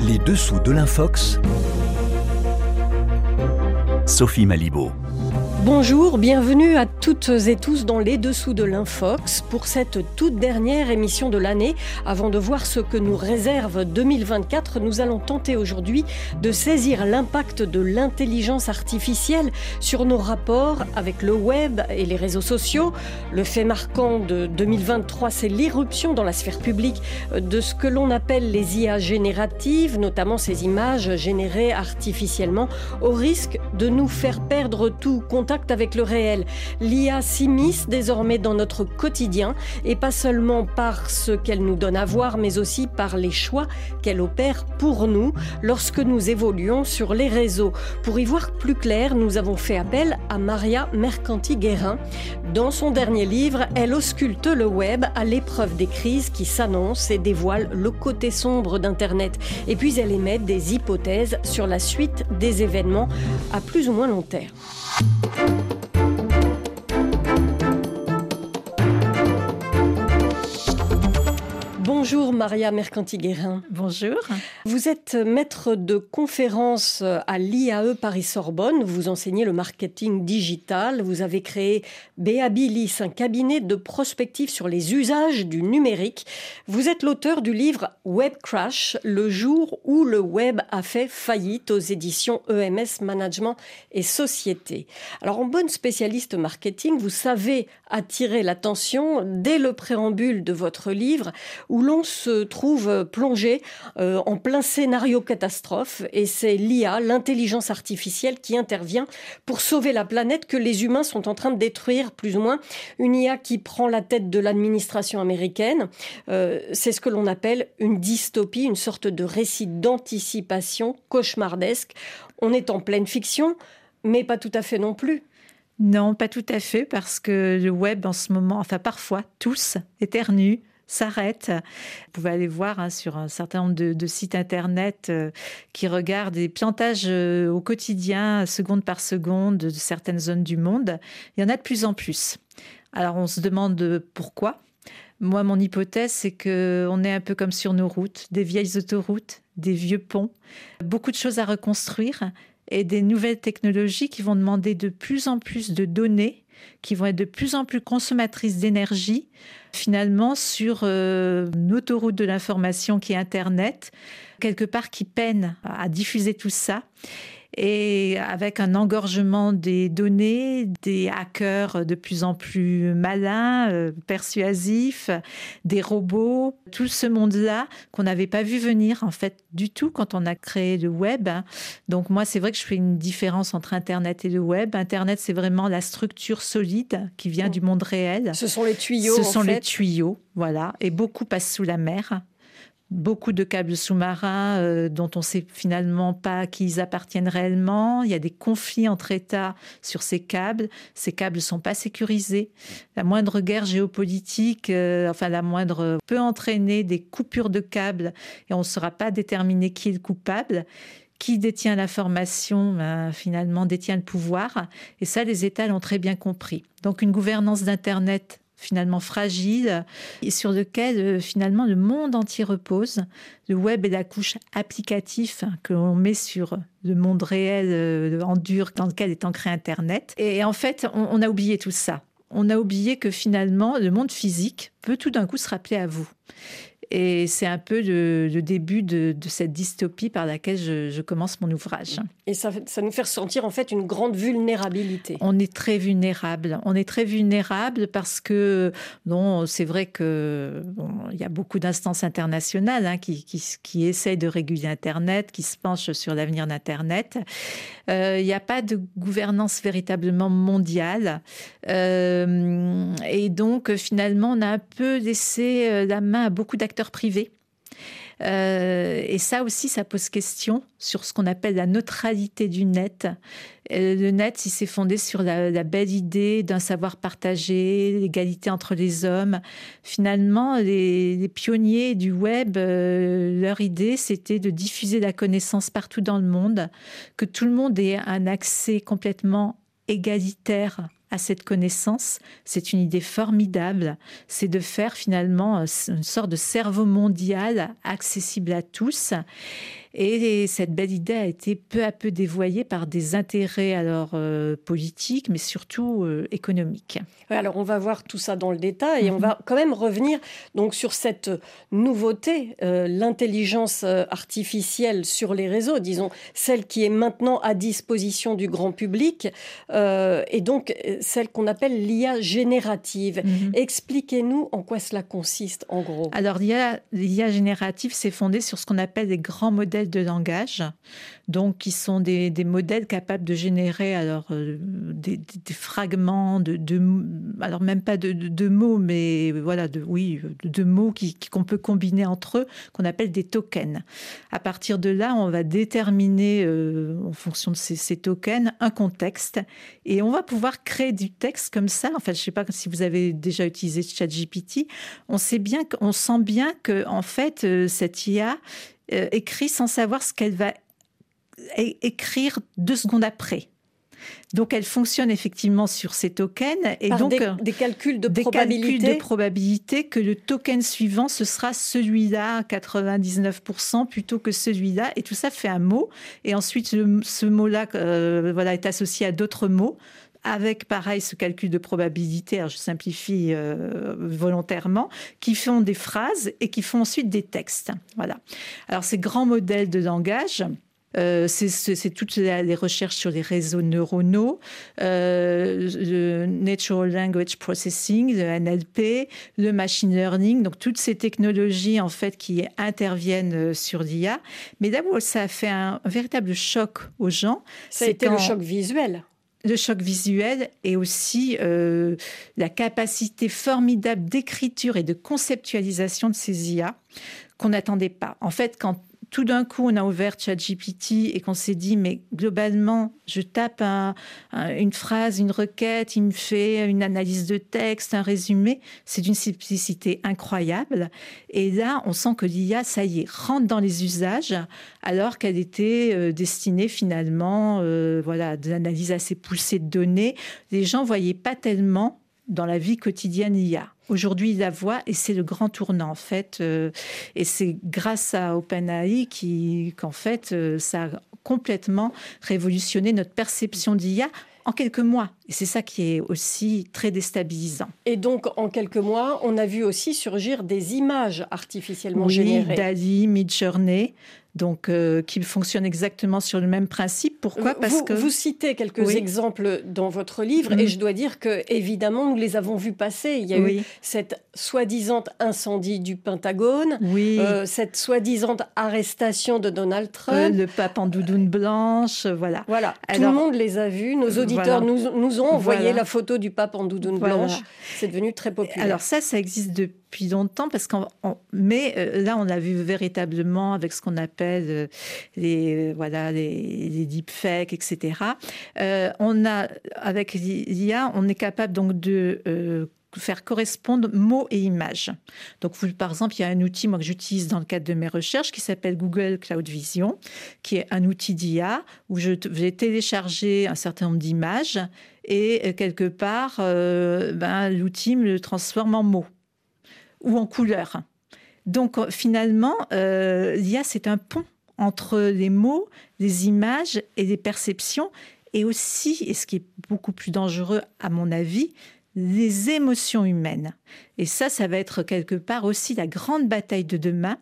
Les dessous de l'Infox. Sophie Malibaud. Bonjour, bienvenue à toutes et tous dans les dessous de l'Infox pour cette toute dernière émission de l'année. Avant de voir ce que nous réserve 2024, nous allons tenter aujourd'hui de saisir l'impact de l'intelligence artificielle sur nos rapports avec le web et les réseaux sociaux. Le fait marquant de 2023, c'est l'irruption dans la sphère publique de ce que l'on appelle les IA génératives, notamment ces images générées artificiellement, au risque de nous faire perdre tout contact avec le réel. L'IA s'immisce désormais dans notre quotidien et pas seulement par ce qu'elle nous donne à voir, mais aussi par les choix qu'elle opère pour nous lorsque nous évoluons sur les réseaux. Pour y voir plus clair, nous avons fait appel à Maria Mercanti-Guérin. Dans son dernier livre, elle ausculte le web à l'épreuve des crises qui s'annoncent et dévoile le côté sombre d'Internet. Et puis elle émet des hypothèses sur la suite des événements à plus ou moins long terme. Thank you. Bonjour Maria Mercanti-Guérin. Bonjour. Vous êtes maître de conférence à l'IAE Paris-Sorbonne. Vous enseignez le marketing digital. Vous avez créé Beabilis, un cabinet de prospective sur les usages du numérique. Vous êtes l'auteur du livre Web Crash, le jour où le web a fait faillite aux éditions EMS Management et Société. Alors, en bonne spécialiste marketing, vous savez attirer l'attention dès le préambule de votre livre où l'on se trouve plongé euh, en plein scénario catastrophe et c'est l'IA, l'intelligence artificielle, qui intervient pour sauver la planète que les humains sont en train de détruire plus ou moins. Une IA qui prend la tête de l'administration américaine. Euh, c'est ce que l'on appelle une dystopie, une sorte de récit d'anticipation cauchemardesque. On est en pleine fiction, mais pas tout à fait non plus. Non, pas tout à fait, parce que le web en ce moment, enfin parfois, tous éternuent, s'arrête. Vous pouvez aller voir hein, sur un certain nombre de, sites internet euh, qui regardent des piantages euh, au quotidien, seconde par seconde, de certaines zones du monde. Il y en a de plus en plus. Alors on se demande pourquoi. Moi, mon hypothèse, c'est que on est un peu comme sur nos routes, des vieilles autoroutes, des vieux ponts, beaucoup de choses à reconstruire et des nouvelles technologies qui vont demander de plus en plus de données qui vont être de plus en plus consommatrices d'énergie, finalement, sur euh, une autoroute de l'information qui est Internet, quelque part qui peine à diffuser tout ça et avec un engorgement des données, des hackers de plus en plus malins, euh, persuasifs, des robots, tout ce monde-là qu'on n'avait pas vu venir en fait du tout quand on a créé le web. Donc moi, c'est vrai que je fais une différence entre Internet et le web. Internet, c'est vraiment la structure solide qui vient du monde réel. Ce sont les tuyaux. Ce sont les tuyaux, voilà, et beaucoup passent sous la mer beaucoup de câbles sous-marins euh, dont on ne sait finalement pas à qui ils appartiennent réellement. Il y a des conflits entre États sur ces câbles. Ces câbles ne sont pas sécurisés. La moindre guerre géopolitique, euh, enfin la moindre, peut entraîner des coupures de câbles et on ne saura pas déterminer qui est le coupable qui détient l'information, ben, finalement, détient le pouvoir. Et ça, les États l'ont très bien compris. Donc, une gouvernance d'Internet finalement fragile et sur lequel euh, finalement le monde entier repose. Le web est la couche applicative que l'on met sur le monde réel euh, en dur dans lequel est ancré Internet. Et en fait, on a oublié tout ça. On a oublié que finalement, le monde physique peut tout d'un coup se rappeler à vous. Et c'est un peu le, début de, cette dystopie par laquelle je, commence mon ouvrage. Et ça, ça, nous fait ressentir en fait une grande vulnérabilité. On est très vulnérable. On est très vulnérable parce que, non, c'est vrai que il y a beaucoup d'instances internationales hein, qui, qui, qui, essayent de réguler Internet, qui se penchent sur l'avenir d'Internet. Euh, il n'y a pas de gouvernance véritablement mondiale. Euh, et donc, finalement, on a un peu laissé euh, la main à beaucoup d'acteurs privé. Euh, et ça aussi, ça pose question sur ce qu'on appelle la neutralité du net. Euh, le net, il s'est fondé sur la, belle idée d'un savoir partagé, l'égalité entre les hommes. Finalement, les, pionniers du web, euh, leur idée, c'était de diffuser la connaissance partout dans le monde, que tout le monde ait un accès complètement égalitaire à cette connaissance, c'est une idée formidable, c'est de faire finalement euh, une sorte de cerveau mondial accessible à tous. Et cette belle idée a été peu à peu dévoyée par des intérêts alors euh, politiques, mais surtout euh, économiques. alors on va voir tout ça dans le détail et on va quand même revenir donc sur cette nouveauté, euh, l'intelligence artificielle sur les réseaux, disons celle qui est maintenant à disposition du grand public et donc celle qu'on appelle l'IA générative. Mhm. Expliquez-nous en quoi cela consiste en gros. Alors l'IA générative, c'est fondé sur ce qu'on appelle des grands modèles de langage, donc qui sont des, modèles capables de générer alors euh, des, fragments de, alors même pas de, mots, mais voilà, de oui, de, mots qu'on peut combiner entre eux, qu'on appelle des tokens. À partir de là, on va déterminer euh, en fonction de ces, tokens un contexte et on va pouvoir créer du texte comme ça. Enfin, je sais pas si vous avez déjà utilisé ChatGPT, on sait bien, on sent bien que en fait euh, cette IA euh, écrit sans savoir ce qu'elle va écrire deux secondes après. Donc, elle fonctionne effectivement sur ces tokens et donc des, euh, calculs de des probabilité. calculs de probabilité que le token suivant ce sera celui-là 99% plutôt que celui-là et tout ça fait un mot et ensuite ce mot-là euh, voilà est associé à d'autres mots avec pareil ce calcul de probabilité, alors je simplifie euh, volontairement, qui font des phrases et qui font ensuite des textes. Voilà. Alors ces grands modèles de langage, euh, c'est toutes les recherches sur les réseaux neuronaux, euh, le Natural Language Processing, le NLP, le Machine Learning, donc toutes ces technologies en fait qui interviennent sur l'IA. Mais d'abord, ça a fait un, véritable choc aux gens. Ça a été le choc visuel le choc visuel et aussi euh, la capacité formidable d'écriture et de conceptualisation de ces IA qu'on n'attendait pas. En fait, quand tout d'un coup, on a ouvert ChatGPT et qu'on s'est dit, mais globalement, je tape une phrase, une requête, il me fait une analyse de texte, un résumé. C'est d'une simplicité incroyable. Et là, on sent que l'IA, ça y est, rentre dans les usages, alors qu'elle était euh, destinée finalement, euh, voilà, à l'analyse assez poussée de données. Les gens voyaient pas tellement dans la vie quotidienne IA. Aujourd'hui, la voit et c'est le grand tournant en fait. Euh, et c'est grâce à OpenAI qu'en fait, euh, ça a complètement révolutionné notre perception d'IA en quelques mois. Et c'est ça qui est aussi très déstabilisant. Et donc, en quelques mois, on a vu aussi surgir des images artificiellement générées. Dali, Midjourney, donc euh, qui fonctionne exactement sur le même principe. Pourquoi? Parce vous, que vous citez quelques exemples dans votre livre et mm. je dois dire que évidemment nous les avons vus passer. Il y a eu cette soi-disant incendie du Pentagone, oui. Euh, cette soi-disant arrestation de Donald Trump, euh, le pape en doudoune blanche, voilà. Voilà, tout le monde les a vus. Nos auditeurs nous, nous, ont envoyé la photo du pape en doudoune blanche. C'est devenu très populaire. Alors ça, ça existe depuis longtemps, parce qu'on, mais euh, là, on a vu véritablement avec ce qu'on appelle euh, les, voilà, les, les deepfakes, etc. Euh, on a, avec l'IA, on est capable donc de faire correspondre mots et images. Donc, par exemple, il y a un outil moi, que j'utilise dans le cadre de mes recherches qui s'appelle Google Cloud Vision, qui est un outil d'IA où je vais télécharger un certain nombre d'images et quelque part, ben, l'outil me le transforme en mots ou en couleur. Donc finalement, euh, l'IA, c'est un pont entre les mots, les images et les perceptions, et aussi, et ce qui est beaucoup plus dangereux à mon avis, les émotions humaines. Et ça, ça va être quelque part aussi la grande bataille de demain.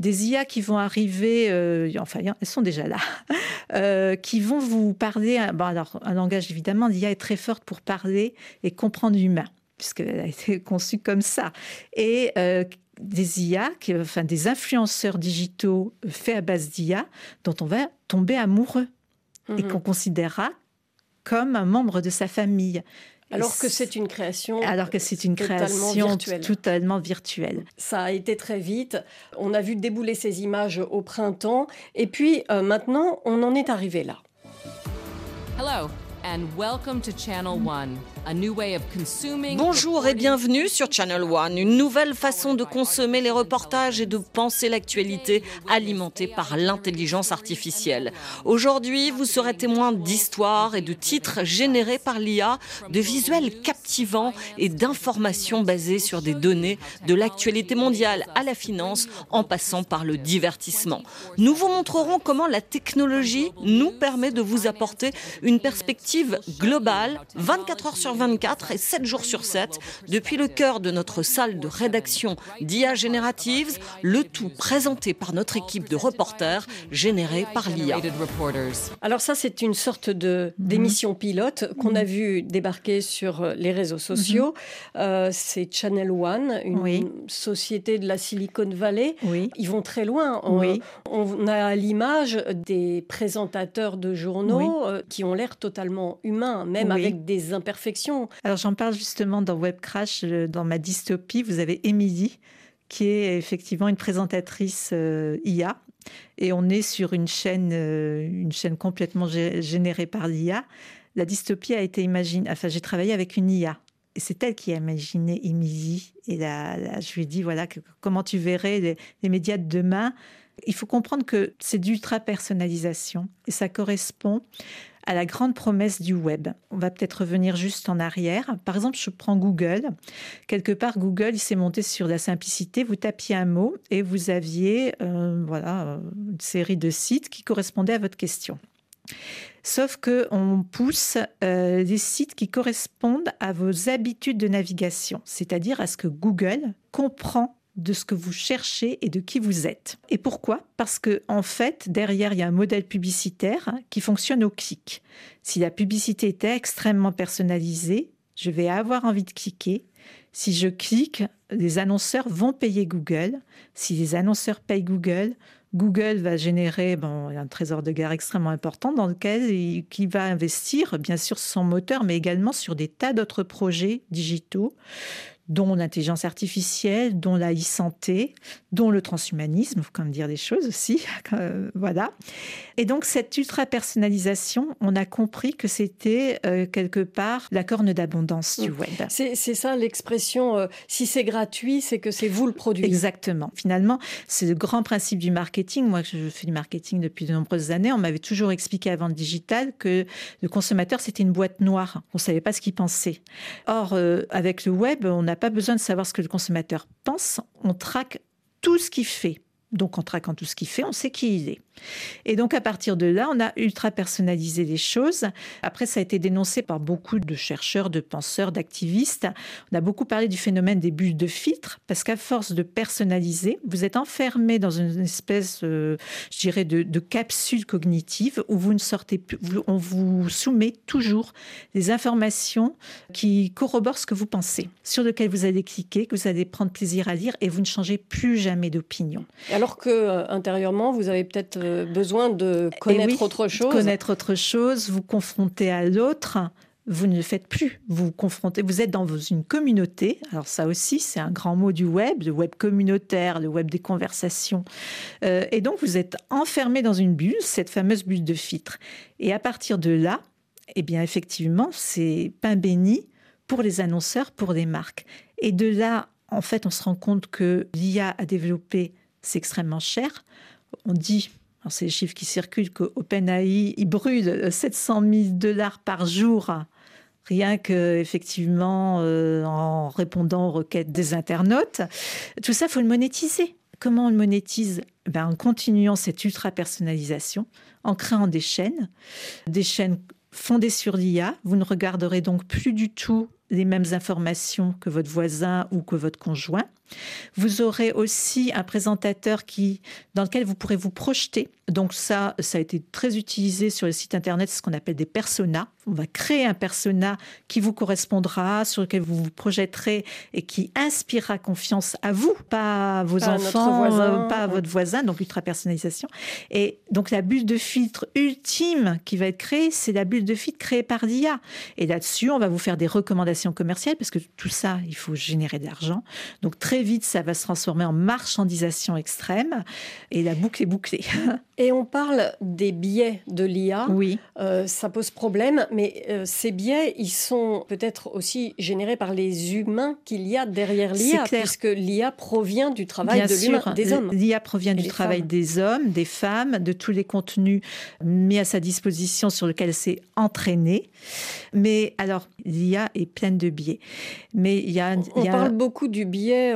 Des IA qui vont arriver, euh, enfin, elles sont déjà là, euh, qui vont vous parler. Bon, alors, un langage, évidemment, l'IA est très forte pour parler et comprendre l'humain puisqu'elle a été conçue comme ça. Et euh, des IA, enfin des influenceurs digitaux faits à base d'IA, dont on va tomber amoureux et mhm. qu'on considérera comme un membre de sa famille. Alors que c'est une création. Alors que c'est une création virtuelle. totalement virtuelle. Ça a été très vite. On a vu débouler ces images au printemps. Et puis euh, maintenant, on en est arrivé là. Hello and welcome to Channel One. Bonjour et bienvenue sur Channel One, une nouvelle façon de consommer les reportages et de penser l'actualité alimentée par l'intelligence artificielle. Aujourd'hui, vous serez témoin d'histoires et de titres générés par l'IA, de visuels captivants et d'informations basées sur des données de l'actualité mondiale à la finance en passant par le divertissement. Nous vous montrerons comment la technologie nous permet de vous apporter une perspective globale 24 heures sur 24 et 7 jours sur 7 depuis le cœur de notre salle de rédaction d'IA Generatives, le tout présenté par notre équipe de reporters générée par l'IA. Alors ça, c'est une sorte de d'émission pilote qu'on a vu débarquer sur les réseaux sociaux. Euh, c'est Channel One, une société de la Silicon Valley. Ils vont très loin. On, on a à l'image des présentateurs de journaux euh, qui ont l'air totalement humains, même avec des imperfections. Alors j'en parle justement dans Web Crash, dans ma dystopie. Vous avez Émilie, qui est effectivement une présentatrice euh, IA. Et on est sur une chaîne, euh, une chaîne complètement générée par l'IA. La dystopie a été imaginée. Enfin, j'ai travaillé avec une IA. Et c'est elle qui a imaginé Émilie. Et là, je lui ai dit voilà, comment tu verrais les, les médias de demain? Il faut comprendre que c'est d'ultra personnalisation et ça correspond à la grande promesse du web. On va peut-être revenir juste en arrière. Par exemple, je prends Google. Quelque part, Google, s'est monté sur la simplicité. Vous tapiez un mot et vous aviez euh, voilà, une série de sites qui correspondaient à votre question. Sauf que on pousse euh, des sites qui correspondent à vos habitudes de navigation, c'est-à-dire à ce que Google comprend de ce que vous cherchez et de qui vous êtes. Et pourquoi? Parce que en fait, derrière, il y a un modèle publicitaire qui fonctionne au clic. Si la publicité était extrêmement personnalisée, je vais avoir envie de cliquer. Si je clique, les annonceurs vont payer Google. Si les annonceurs payent Google, Google va générer bon, un trésor de guerre extrêmement important dans lequel il, qui va investir bien sûr son moteur, mais également sur des tas d'autres projets digitaux dont l'intelligence artificielle, dont la e-santé, dont le transhumanisme, faut quand même dire des choses aussi, euh, voilà. Et donc cette ultra-personnalisation, on a compris que c'était euh, quelque part la corne d'abondance du mm. web. C'est ça l'expression, euh, si c'est gratuit, c'est que c'est vous le produit. Exactement. Finalement, c'est le grand principe du marketing. Moi, je fais du marketing depuis de nombreuses années. On m'avait toujours expliqué avant le digital que le consommateur, c'était une boîte noire. On ne savait pas ce qu'il pensait. Or, avec le web, on a n'a pas besoin de savoir ce que le consommateur pense, on traque tout ce qu'il fait. Donc en traquant tout ce qu'il fait, on sait qui il est. Et donc à partir de là, on a ultra personnalisé les choses. Après, ça a été dénoncé par beaucoup de chercheurs, de penseurs, d'activistes. On a beaucoup parlé du phénomène des bulles de filtre, parce qu'à force de personnaliser, vous êtes enfermé dans une espèce, euh, je dirais, de, capsule cognitive où vous ne sortez plus, on vous soumet toujours des informations qui corroborent ce que vous pensez, sur lequel vous allez cliquer, que vous allez prendre plaisir à lire, et vous ne changez plus jamais d'opinion. Alors que euh, intérieurement, vous avez peut-être euh, besoin de connaître autre chose. Connaître autre chose, vous confronter à l'autre. Vous ne le faites plus. Vous vous confrontez. Vous êtes dans une communauté. Alors ça aussi, c'est un grand mot du web, le web communautaire, le web des conversations. Euh, et donc vous êtes enfermé dans une bulle, cette fameuse bulle de filtre. Et à partir de là, eh bien effectivement, c'est pain béni pour les annonceurs, pour les marques. Et de là, en fait, on se rend compte que l'IA a développé, c'est extrêmement cher. On dit c'est les chiffres qui circulent, que OpenAI, brûle 700 000 dollars par jour, rien que effectivement euh, en répondant aux requêtes des internautes. Tout ça, faut le monétiser. Comment on le monétise? Ben, En continuant cette ultra-personnalisation, en créant des chaînes, des chaînes fondées sur l'IA. Vous ne regarderez donc plus du tout les mêmes informations que votre voisin ou que votre conjoint. Vous aurez aussi un présentateur qui, dans lequel vous pourrez vous projeter. Donc ça, ça a été très utilisé sur le site internet, ce qu'on appelle des personas. On va créer un persona qui vous correspondra, sur lequel vous vous projetterez et qui inspirera confiance à vous, pas à vos enfants, euh, pas à votre voisin, donc ultra personnalisation. Et donc la bulle de filtre ultime qui va être créée, c'est la bulle de filtre créée par l'IA. Et là-dessus, on va vous faire des recommandations commerciales parce que tout ça, il faut générer de l'argent. Donc très très vite, ça va se transformer en marchandisation extrême et la boucle est bouclée. Et on parle des biais de l'IA. Oui. Euh, ça pose problème, mais euh, ces biais, ils sont peut-être aussi générés par les humains qu'il y a derrière l'IA, puisque l'IA provient du travail de des hommes. L'IA provient du travail des hommes, des femmes, de tous les contenus mis à sa disposition sur lesquels c'est entraîné. Mais alors, l'IA est pleine de biais. Mais il y a, on, parle beaucoup du biais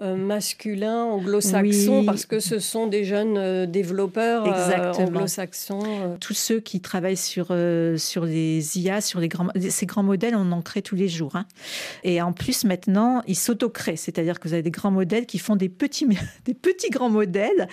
euh, masculin anglo-saxon parce que ce sont des jeunes développeurs euh, anglo-saxons. Euh. Tous ceux qui travaillent sur, euh, sur les IA, sur les grands, ces grands modèles, on en crée tous les jours. Hein. Et en plus, maintenant, ils s'auto-créent. C'est-à-dire que vous avez des grands modèles qui font des petits, des petits grands modèles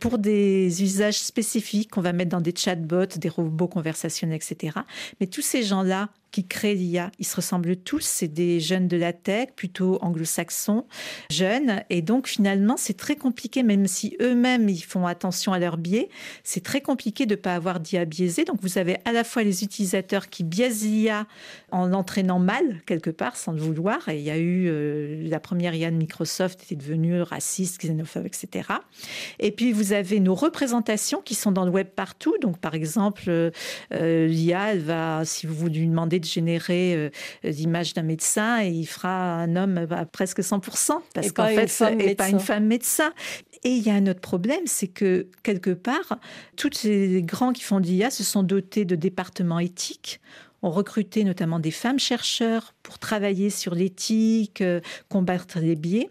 pour des usages spécifiques qu'on va mettre dans des chatbots, des robots conversationnels, etc. Mais tous ces gens-là qui créent l'IA. Ils se ressemblent tous, c'est des jeunes de la tech, plutôt anglo-saxons, jeunes. Et donc finalement, c'est très compliqué, même si eux-mêmes, ils font attention à leur biais, c'est très compliqué de ne pas avoir d'IA biaisé. Donc vous avez à la fois les utilisateurs qui biaisent l'IA en l'entraînant mal, quelque part, sans le vouloir. Et il y a eu euh, la première IA de Microsoft était devenue raciste, xénophobe, etc. Et puis vous avez nos représentations qui sont dans le web partout. Donc par exemple, euh, euh, l'IA, va, si vous lui demandez de générer euh, l'image d'un médecin et il fera un homme à presque 100%, parce qu'en fait, n'est pas une femme médecin. Et il y a un autre problème, c'est que quelque part, tous les grands qui font l'IA se sont dotés de départements éthiques. Ont recruté notamment des femmes chercheurs pour travailler sur l'éthique, euh, combattre les biais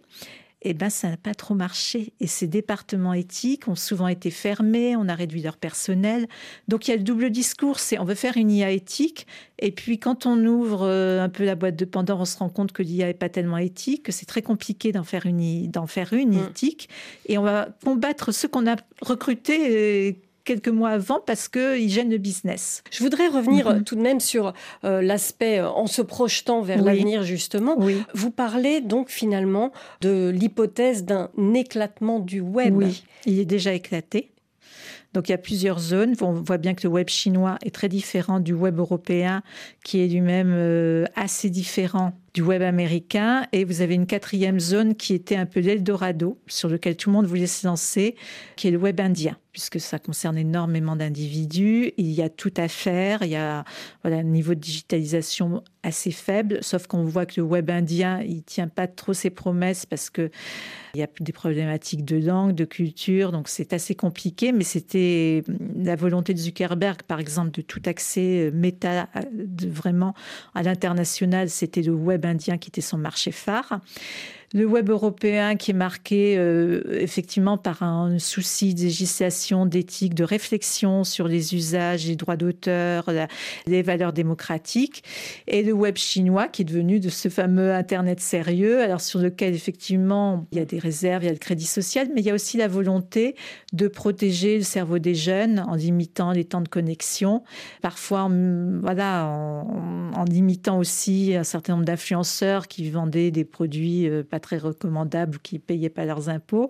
eh ben, ça n'a pas trop marché. Et ces départements éthiques ont souvent été fermés, on a réduit leur personnel. Donc il y a le double discours, c'est on veut faire une IA éthique, et puis quand on ouvre euh, un peu la boîte de Pandore, on se rend compte que l'IA n'est pas tellement éthique, que c'est très compliqué d'en faire une, d'en faire une mm. éthique, et on va combattre ceux qu'on a recrutés quelques mois avant parce qu'ils gênent le business. Je voudrais revenir mhm. tout de même sur euh, l'aspect euh, en se projetant vers l'avenir justement. Vous parlez donc finalement de l'hypothèse d'un éclatement du web. Oui, il est déjà éclaté. Donc il y a plusieurs zones. On voit bien que le web chinois est très différent du web européen, qui est lui-même euh, assez différent du web américain. Et vous avez une quatrième zone qui était un peu l'Eldorado, sur lequel tout le monde voulait se lancer, qui est le web indien puisque ça concerne énormément d'individus. Il y a tout à faire. Il y a voilà, un niveau de digitalisation assez faible, sauf qu'on voit que le web indien, il tient pas trop ses promesses parce que il y a des problématiques de langue, de culture, donc c'est assez compliqué. Mais c'était la volonté de Zuckerberg, par exemple, de tout accès euh, méta, euh, de vraiment à l'international. C'était le web indien qui était son marché phare le web européen qui est marqué euh, effectivement par un souci de législation, d'éthique, de réflexion sur les usages, les droits d'auteur, les valeurs démocratiques, et le web chinois qui est devenu de ce fameux Internet sérieux, alors sur lequel effectivement il y a des réserves, il y a le crédit social, mais il y a aussi la volonté de protéger le cerveau des jeunes en limitant les temps de connexion, parfois en, voilà, en, limitant aussi un certain nombre d'influenceurs qui vendaient des produits euh, pas très recommandables, qui payaient pas leurs impôts.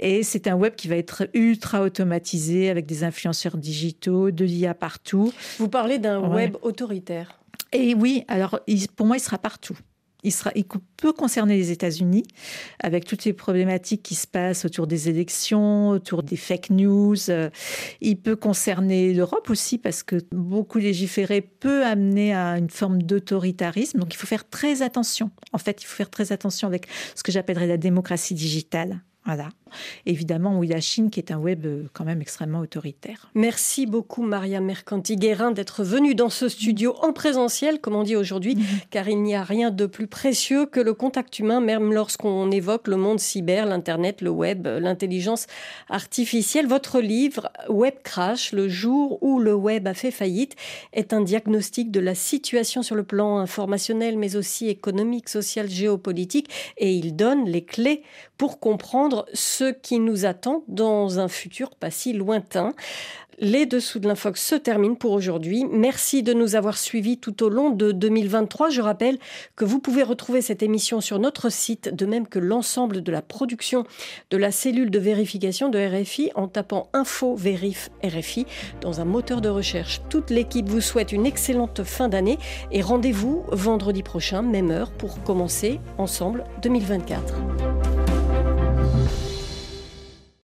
Et c'est un web qui va être ultra automatisé avec des influenceurs digitaux, de l'IA partout. Vous parlez d'un web autoritaire. Et oui, alors pour moi, il sera partout. Il, peut concerner les États-Unis, avec toutes les problématiques qui se passent autour des élections, autour des fake news. Il peut concerner l'Europe aussi, parce que beaucoup légiférer peut amener à une forme d'autoritarisme. Donc il faut faire très attention. En fait, il faut faire très attention avec ce que j'appellerais la démocratie digitale. Voilà. Évidemment, oui, la Chine qui est un web euh, quand même extrêmement autoritaire. Merci beaucoup, Maria Mercanti-Guérin, d'être venue dans ce studio en présentiel, comme on dit aujourd'hui, mhm. car il n'y a rien de plus précieux que le contact humain, même lorsqu'on évoque le monde cyber, l'Internet, le web, l'intelligence artificielle. Votre livre, Web Crash, le jour où le web a fait faillite, est un diagnostic de la situation sur le plan informationnel, mais aussi économique, social, géopolitique, et il donne les clés pour ce qui nous attend dans un futur pas si lointain. Les dessous de l'infox se terminent pour aujourd'hui. Merci de nous avoir suivis tout au long de 2023. Je rappelle que vous pouvez retrouver cette émission sur notre site, de même que l'ensemble de la production de la cellule de vérification de RFI en tapant Info Vérif RFI dans un moteur de recherche. Toute l'équipe vous souhaite une excellente fin d'année et rendez-vous vendredi prochain, même heure, pour commencer ensemble 2024.